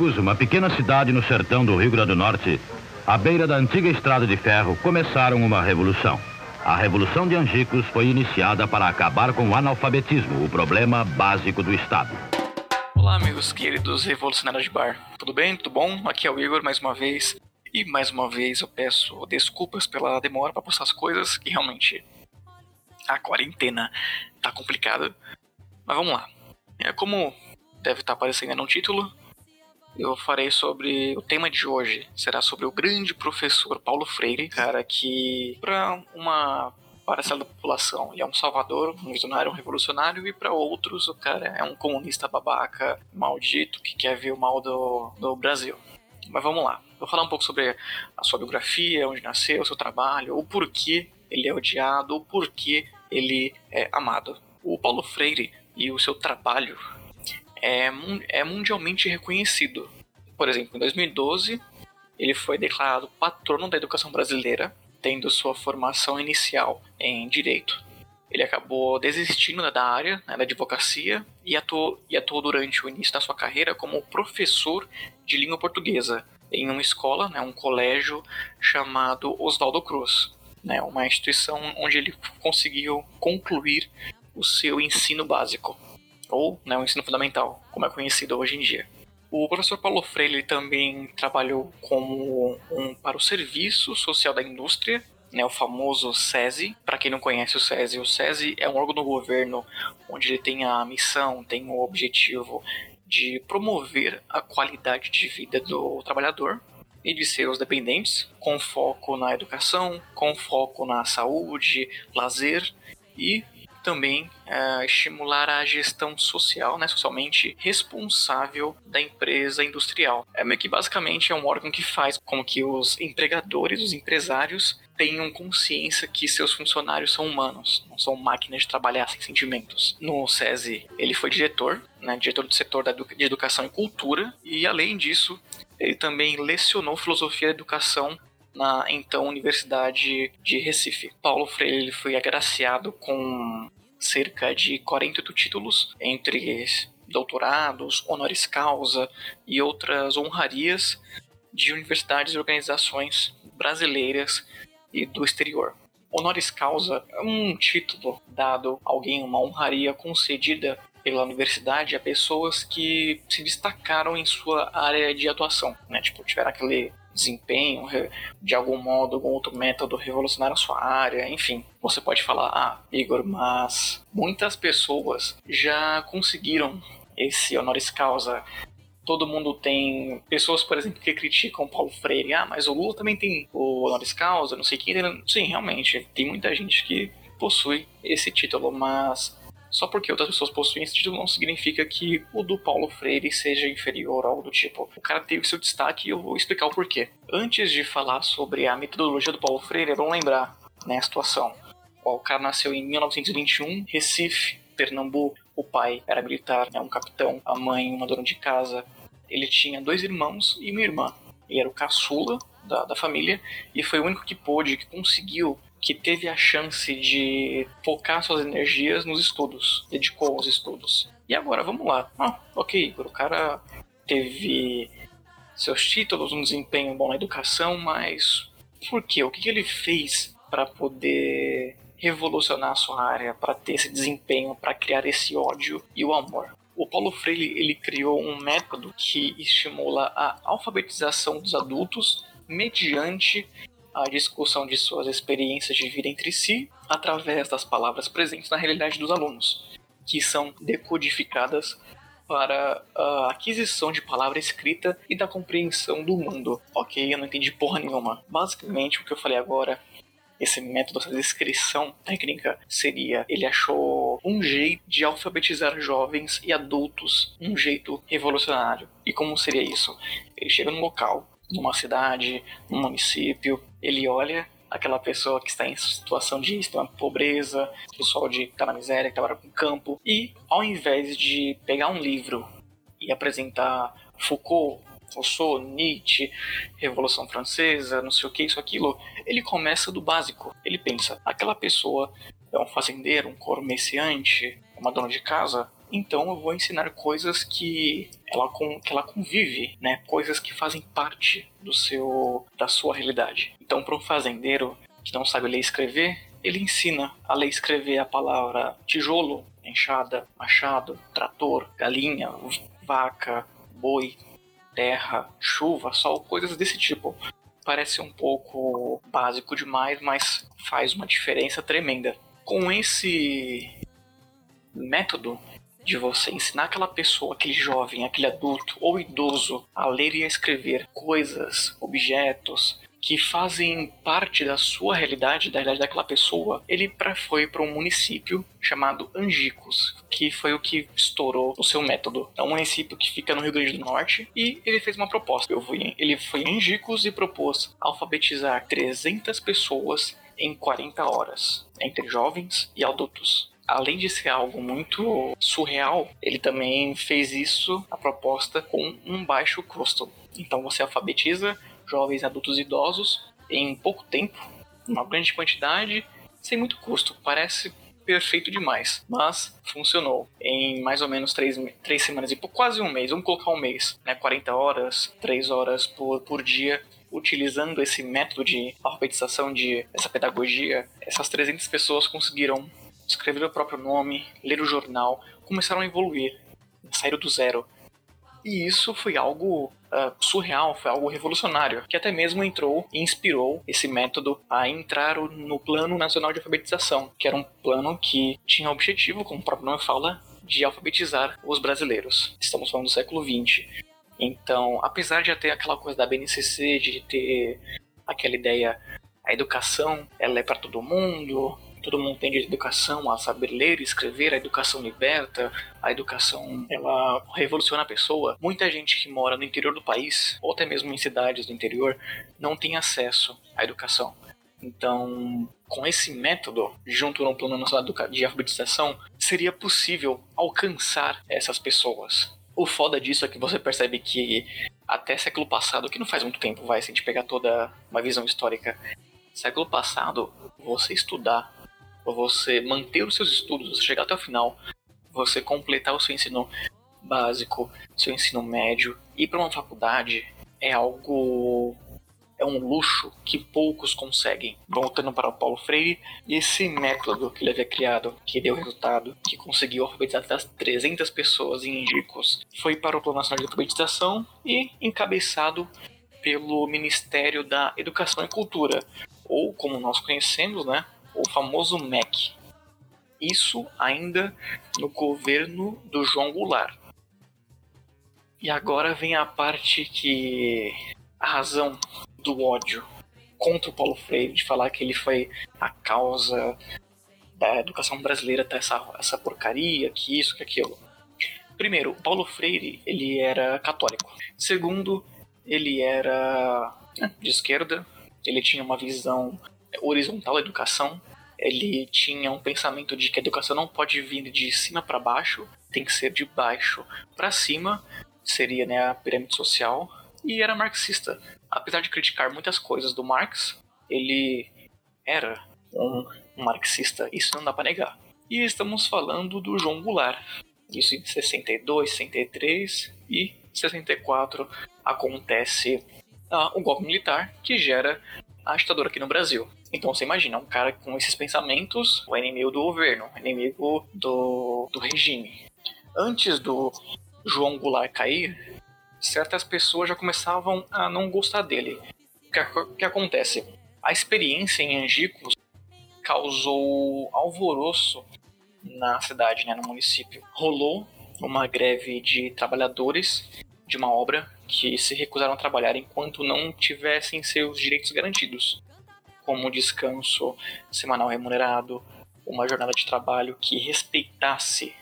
Angicos, uma pequena cidade no sertão do Rio Grande do Norte, à beira da antiga estrada de ferro, começaram uma revolução. A Revolução de Angicos foi iniciada para acabar com o analfabetismo, o problema básico do Estado. Olá, amigos queridos revolucionários de bar. Tudo bem? Tudo bom? Aqui é o Igor mais uma vez. E mais uma vez eu peço desculpas pela demora para postar as coisas, que realmente a quarentena tá complicada. Mas vamos lá. É como deve estar tá aparecendo no título, eu farei sobre o tema de hoje. Será sobre o grande professor Paulo Freire, cara que para uma parcela da população ele é um salvador, um visionário, um revolucionário e para outros o cara é um comunista babaca, maldito que quer ver o mal do, do Brasil. Mas vamos lá. Vou falar um pouco sobre a sua biografia, onde nasceu, seu trabalho, o porquê ele é odiado, o porquê ele é amado. O Paulo Freire e o seu trabalho é, é mundialmente reconhecido. Por exemplo, em 2012, ele foi declarado patrono da educação brasileira, tendo sua formação inicial em direito. Ele acabou desistindo da área né, da advocacia e atuou, e atuou durante o início da sua carreira como professor de língua portuguesa em uma escola, né, um colégio chamado Oswaldo Cruz, né, uma instituição onde ele conseguiu concluir o seu ensino básico ou né, o ensino fundamental, como é conhecido hoje em dia. O professor Paulo Freire também trabalhou como um, para o Serviço Social da Indústria, né, o famoso SESI. Para quem não conhece o SESI, o SESI é um órgão do governo onde ele tem a missão, tem o objetivo de promover a qualidade de vida do trabalhador e de seus dependentes, com foco na educação, com foco na saúde, lazer e também uh, estimular a gestão social, né, socialmente responsável da empresa industrial. É meio que basicamente é um órgão que faz com que os empregadores, os empresários, tenham consciência que seus funcionários são humanos, não são máquinas de trabalhar sem sentimentos. No SESI, ele foi diretor, né, diretor do setor de educação e cultura, e além disso, ele também lecionou filosofia da educação na então Universidade de Recife. Paulo Freire ele foi agraciado com cerca de 48 títulos, entre doutorados, honoris causa e outras honrarias de universidades e organizações brasileiras e do exterior. Honoris causa é um título dado a alguém, uma honraria concedida pela universidade a pessoas que se destacaram em sua área de atuação, né? Tipo, tiveram aquele desempenho, de algum modo, algum outro método revolucionário a sua área, enfim. Você pode falar, ah, Igor, mas muitas pessoas já conseguiram esse honoris causa. Todo mundo tem pessoas, por exemplo, que criticam Paulo Freire. Ah, mas o Lula também tem o honoris causa, não sei o que. Sim, realmente, tem muita gente que possui esse título, mas só porque outras pessoas possuem esse título não significa que o do Paulo Freire seja inferior ao do tipo. O cara teve seu destaque e eu vou explicar o porquê. Antes de falar sobre a metodologia do Paulo Freire, vamos lembrar né, a situação. O cara nasceu em 1921, Recife, Pernambuco. O pai era militar, né, um capitão, a mãe uma dona de casa. Ele tinha dois irmãos e uma irmã. Ele era o caçula da, da família e foi o único que pôde, que conseguiu que teve a chance de focar suas energias nos estudos, dedicou aos estudos. E agora, vamos lá. Ah, ok, o cara teve seus títulos, um desempenho bom na educação, mas por quê? O que ele fez para poder revolucionar a sua área, para ter esse desempenho, para criar esse ódio e o amor? O Paulo Freire ele criou um método que estimula a alfabetização dos adultos mediante a discussão de suas experiências de vida entre si através das palavras presentes na realidade dos alunos, que são decodificadas para a aquisição de palavra escrita e da compreensão do mundo. Ok, eu não entendi porra nenhuma. Basicamente, o que eu falei agora, esse método, essa descrição técnica, seria: ele achou um jeito de alfabetizar jovens e adultos, um jeito revolucionário. E como seria isso? Ele chega num local, numa cidade, num município, ele olha aquela pessoa que está em situação de extrema pobreza, pessoal de que está na miséria, que trabalha com campo, e ao invés de pegar um livro e apresentar Foucault, Rousseau, Nietzsche, Revolução Francesa, não sei o que, isso, aquilo, ele começa do básico. Ele pensa, aquela pessoa é um fazendeiro, um comerciante, uma dona de casa, Então eu vou ensinar coisas que ela, com, que ela convive, né? Coisas que fazem parte do seu da sua realidade. Então para um fazendeiro que não sabe ler e escrever, ele ensina a ler e escrever a palavra tijolo, enxada, machado, trator, galinha, vaca, boi, terra, chuva, sol, coisas desse tipo. Parece um pouco básico demais, mas faz uma diferença tremenda. Com esse método de você ensinar aquela pessoa, aquele jovem, aquele adulto ou idoso a ler e a escrever coisas, objetos, que fazem parte da sua realidade, da realidade daquela pessoa, ele foi para um município chamado Angicos, que foi o que estourou o seu método. É um município que fica no Rio Grande do Norte e ele fez uma proposta. Ele foi em Angicos e propôs alfabetizar 300 pessoas em 40 horas, entre jovens e adultos além de ser algo muito surreal, ele também fez isso, a proposta, com um baixo custo. Então você alfabetiza jovens, adultos e idosos em pouco tempo, uma grande quantidade, sem muito custo. Parece perfeito demais, mas funcionou em mais ou menos três, três semanas e por quase um mês. Vamos colocar um mês, né? 40 horas, 3 horas por, por dia. Utilizando esse método de alfabetização, de essa pedagogia, essas 300 pessoas conseguiram escrever o próprio nome, ler o jornal, começaram a evoluir, saíram do zero. E isso foi algo uh, surreal, foi algo revolucionário, que até mesmo entrou e inspirou esse método a entrar no Plano Nacional de Alfabetização, que era um plano que tinha objetivo, como o próprio nome fala, de alfabetizar os brasileiros. Estamos falando do século XX. Então, apesar de ter aquela coisa da BNCC, de ter aquela ideia, a educação ela é para todo mundo, todo mundo tem à educação, a saber ler e escrever, a educação liberta, a educação ela revoluciona a pessoa. Muita gente que mora no interior do país, ou até mesmo em cidades do interior, não tem acesso à educação. Então, com esse método, junto no Plano Nacional de Alfabetização, seria possível alcançar essas pessoas. O foda disso é que você percebe que até século passado, que não faz muito tempo, vai, se a gente pegar toda uma visão histórica, século passado, você estudar você manter os seus estudos, você chegar até o final, você completar o seu ensino básico, seu ensino médio, ir para uma faculdade é algo é um luxo que poucos conseguem. Voltando para o Paulo Freire, esse método que ele havia criado, que deu resultado, que conseguiu alfabetizar até 300 pessoas em Indicos, foi para o Plano Nacional de Alfabetização e encabeçado pelo Ministério da Educação e Cultura, ou como nós conhecemos, né, o famoso MEC. Isso ainda no governo do João Goulart. E agora vem a parte que a razão do ódio contra o Paulo Freire, de falar que ele foi a causa da educação brasileira ter essa, essa porcaria, que isso, que aquilo. Primeiro, Paulo Freire, ele era católico. Segundo, ele era né, de esquerda, ele tinha uma visão horizontal da educação. Ele tinha um pensamento de que a educação não pode vir de cima para baixo, tem que ser de baixo para cima, seria né, a pirâmide social, e era marxista. Apesar de criticar muitas coisas do Marx, ele era um, marxista, isso não dá para negar. E estamos falando do João Goulart. Isso em 62, 63 e 64 acontece o golpe militar que gera a ditadura aqui no Brasil. Então você imagina, um cara com esses pensamentos, o inimigo do governo, o inimigo do, do regime. Antes do João Goulart cair, certas pessoas já começavam a não gostar dele. O que, que acontece? A experiência em Angicos causou alvoroço na cidade, né, no município. Rolou uma greve de trabalhadores de uma obra que se recusaram a trabalhar enquanto não tivessem seus direitos garantidos, como descanso semanal remunerado, uma jornada de trabalho que respeitasse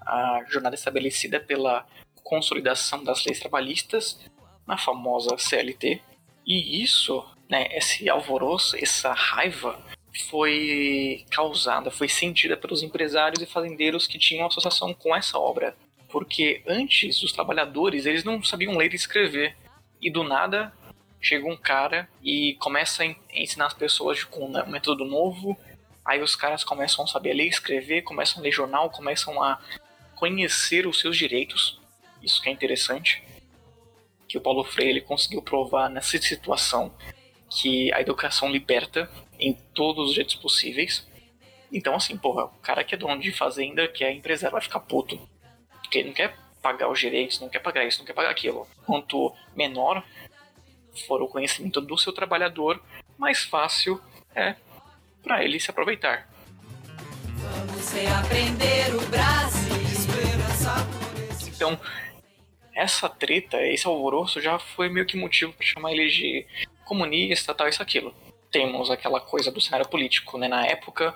a jornada estabelecida pela consolidação das leis trabalhistas na famosa CLT. E isso, né, esse alvoroço, essa raiva foi causada, foi sentida pelos empresários e fazendeiros que tinham associação com essa obra porque antes os trabalhadores eles não sabiam ler e escrever e do nada chega um cara e começa a ensinar as pessoas com um método novo aí os caras começam a saber ler escrever começam a ler jornal começam a conhecer os seus direitos, isso que é interessante, que o Paulo Freire ele conseguiu provar nessa situação que a educação liberta em todos os jeitos possíveis. Então, assim, porra, o cara que é dono de fazenda, que é empresário, vai ficar puto. Porque ele não quer pagar os direitos, não quer pagar isso, não quer pagar aquilo. Quanto menor for o conhecimento do seu trabalhador, mais fácil é para ele se aproveitar. Vamos o Brasil. Então, essa treta, esse alvoroço já foi meio que motivo para chamar ele de comunista, tal, isso, aquilo. Temos aquela coisa do cenário político, né? Na época,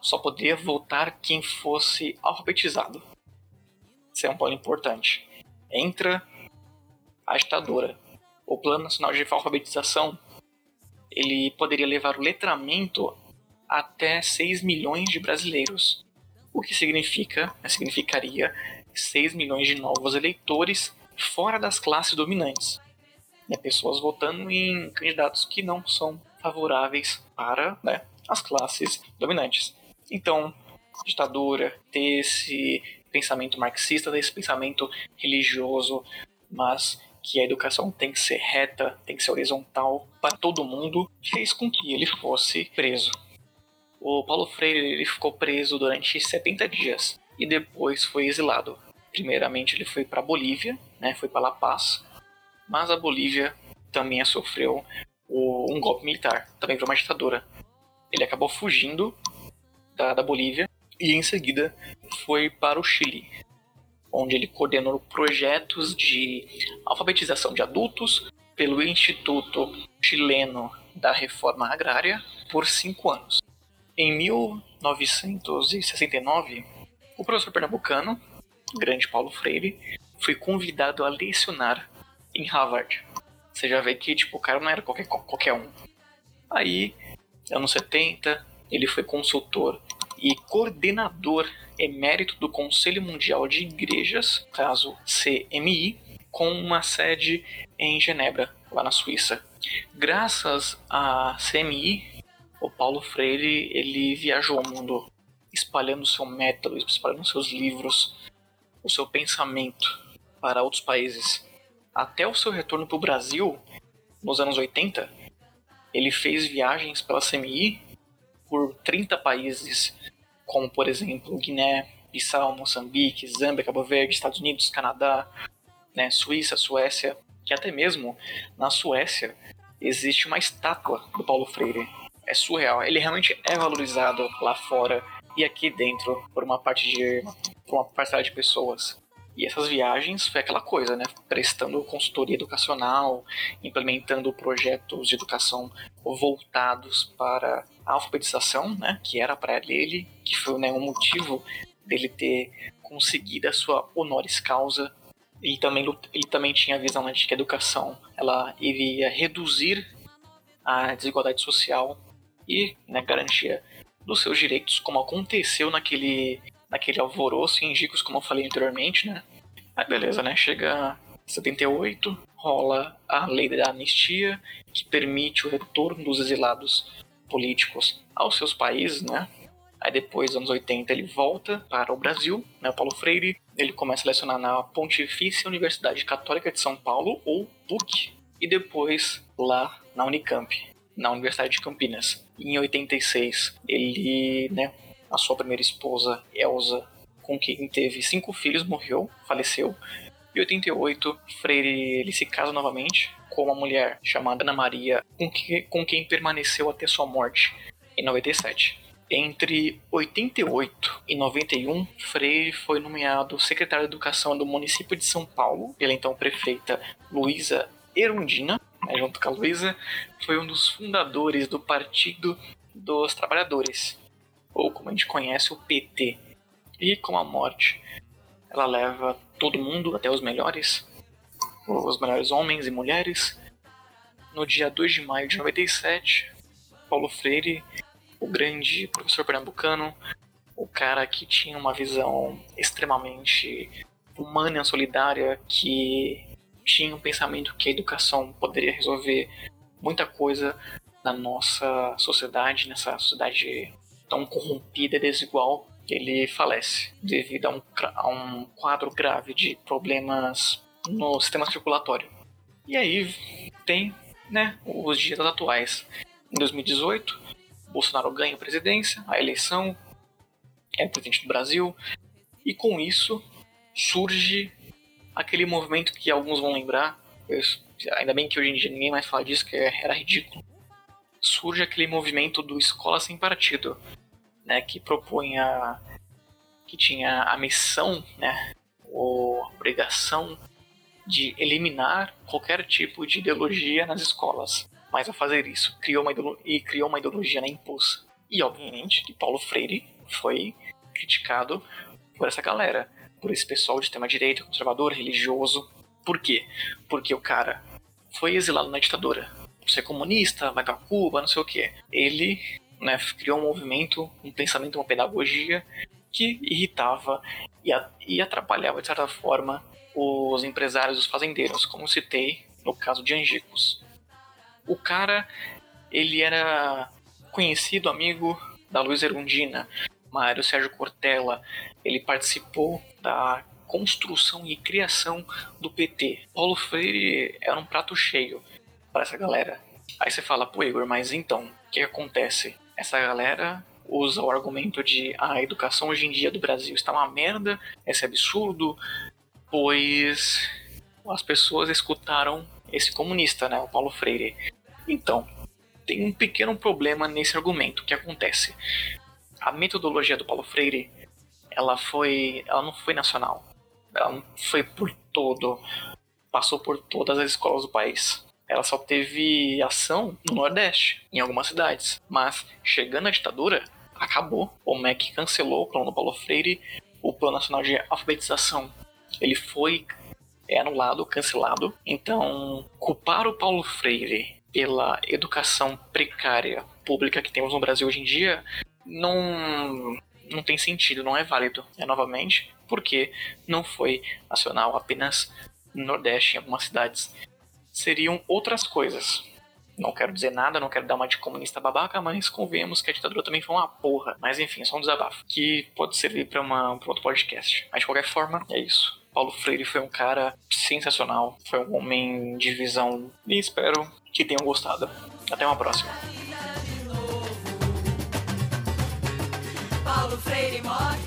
só podia votar quem fosse alfabetizado. Isso é um ponto importante. Entra a ditadura. O Plano Nacional de Alfabetização ele poderia levar o letramento até 6 milhões de brasileiros, o que significa, né, significaria 6 milhões de novos eleitores fora das classes dominantes. Né, pessoas votando em candidatos que não são favoráveis para né, as classes dominantes. Então, ditadura, ter esse pensamento marxista, ter esse pensamento religioso, mas que a educação tem que ser reta, tem que ser horizontal para todo mundo, fez com que ele fosse preso. O Paulo Freire ele ficou preso durante 70 dias e depois foi exilado. Primeiramente ele foi para Bolívia, né, foi para La Paz, mas a Bolívia também sofreu um golpe militar, também foi uma ditadura. Ele acabou fugindo da, da Bolívia e em seguida foi para o Chile, onde ele coordenou projetos de alfabetização de adultos pelo Instituto Chileno da Reforma Agrária por cinco anos. Em 1969, o professor pernambucano, grande Paulo Freire, foi convidado a lecionar em Harvard. Você já vê que tipo, o cara não era qualquer, qualquer um. Aí, anos 70, ele foi consultor e coordenador emérito do Conselho Mundial de Igrejas, caso CMI, com uma sede em Genebra, lá na Suíça. Graças à CMI, o Paulo Freire ele viajou o mundo espalhando seu método, espalhando seus livros, o seu pensamento para outros países. Até o seu retorno para o Brasil, nos anos 80, ele fez viagens pela CMI por 30 países como por exemplo Guiné, Bissau, Moçambique, Zâmbia, Cabo Verde, Estados Unidos, Canadá, né, Suíça, Suécia, que até mesmo na Suécia existe uma estátua do Paulo Freire. É surreal. Ele realmente é valorizado lá fora e aqui dentro por uma parte de por uma parcela de pessoas. E essas viagens foi aquela coisa, né? Prestando consultoria educacional, implementando projetos de educação voltados para alfabetização, né? Que era para ele, que foi né, um motivo dele ter conseguido a sua honoris causa. Ele também, ele também tinha a visão né, de que a educação ela iria reduzir a desigualdade social e né, garantia dos seus direitos, como aconteceu naquele naquele alvoroço em Gicos, como eu falei anteriormente, né? Aí beleza, né? Chega 78, rola a lei da anistia, que permite o retorno dos exilados políticos aos seus países, né? Aí depois, anos 80, ele volta para o Brasil, né? O Paulo Freire, ele começa a lecionar na Pontifícia Universidade Católica de São Paulo, ou PUC, e depois lá na Unicamp, na Universidade de Campinas. Em 86, ele, né, a sua primeira esposa, Elsa, com quem teve cinco filhos, morreu, faleceu. Em 88, Freire ele se casa novamente com uma mulher chamada Ana Maria, com, que, com quem permaneceu até sua morte em 97. Entre 88 e 91, Freire foi nomeado secretário de Educação do município de São Paulo pela então prefeita Luísa Erundina. Né, junto com a Luísa, foi um dos fundadores do Partido dos Trabalhadores, ou como a gente conhece, o PT. E com a morte, ela leva todo mundo, até os melhores, os melhores homens e mulheres. No dia 2 de maio de 97, Paulo Freire, o grande professor pernambucano, o cara que tinha uma visão extremamente humana e solidária, que tinha um pensamento que a educação poderia resolver muita coisa na nossa sociedade, nessa sociedade tão corrompida e desigual ele falece devido a um, a um quadro grave de problemas no sistema circulatório. E aí tem né, os dias atuais. Em 2018, Bolsonaro ganha a presidência, a eleição, é presidente do Brasil, e com isso surge aquele movimento que alguns vão lembrar, eu, ainda bem que hoje em dia ninguém mais fala disso, que era ridículo. Surge aquele movimento do Escola Sem Partido, né, que propunha que tinha a missão, né, ou a obrigação de eliminar qualquer tipo de ideologia nas escolas. Mas ao fazer isso, criou uma e criou uma ideologia na impulsa. E obviamente que Paulo Freire foi criticado por essa galera, por esse pessoal de tema direito, conservador, religioso. Por quê? Porque o cara foi exilado na ditadura. Você é comunista, vai para Cuba, não sei o quê. Ele né, criou um movimento, um pensamento, uma pedagogia que irritava e atrapalhava, de certa forma, os empresários, os fazendeiros, como citei no caso de Angicos. O cara, ele era conhecido amigo da Luiz Erundina, Mário Sérgio Cortella, ele participou da construção e criação do PT. Paulo Freire era um prato cheio para essa galera. Aí você fala, pô Igor, mas então, o que acontece? Essa galera usa o argumento de ah, a educação hoje em dia do Brasil está uma merda, esse é absurdo, pois as pessoas escutaram esse comunista, né, o Paulo Freire. Então, tem um pequeno problema nesse argumento. Que acontece? A metodologia do Paulo Freire, ela foi, ela não foi nacional. Ela não foi por todo, passou por todas as escolas do país. Ela só teve ação no Nordeste, em algumas cidades. Mas chegando à ditadura, acabou. O MEC cancelou o plano do Paulo Freire, o Plano Nacional de Alfabetização ele foi é, anulado, cancelado. Então, culpar o Paulo Freire pela educação precária pública que temos no Brasil hoje em dia não, não tem sentido, não é válido. É novamente porque não foi nacional, apenas no Nordeste, em algumas cidades. Seriam outras coisas. Não quero dizer nada, não quero dar uma de comunista babaca, mas convenhamos que a ditadura também foi uma porra. Mas enfim, é só um desabafo. Que pode servir para um outro podcast. Mas de qualquer forma, é isso. Paulo Freire foi um cara sensacional, foi um homem de visão e espero que tenham gostado. Até uma próxima. Paulo Freire morre.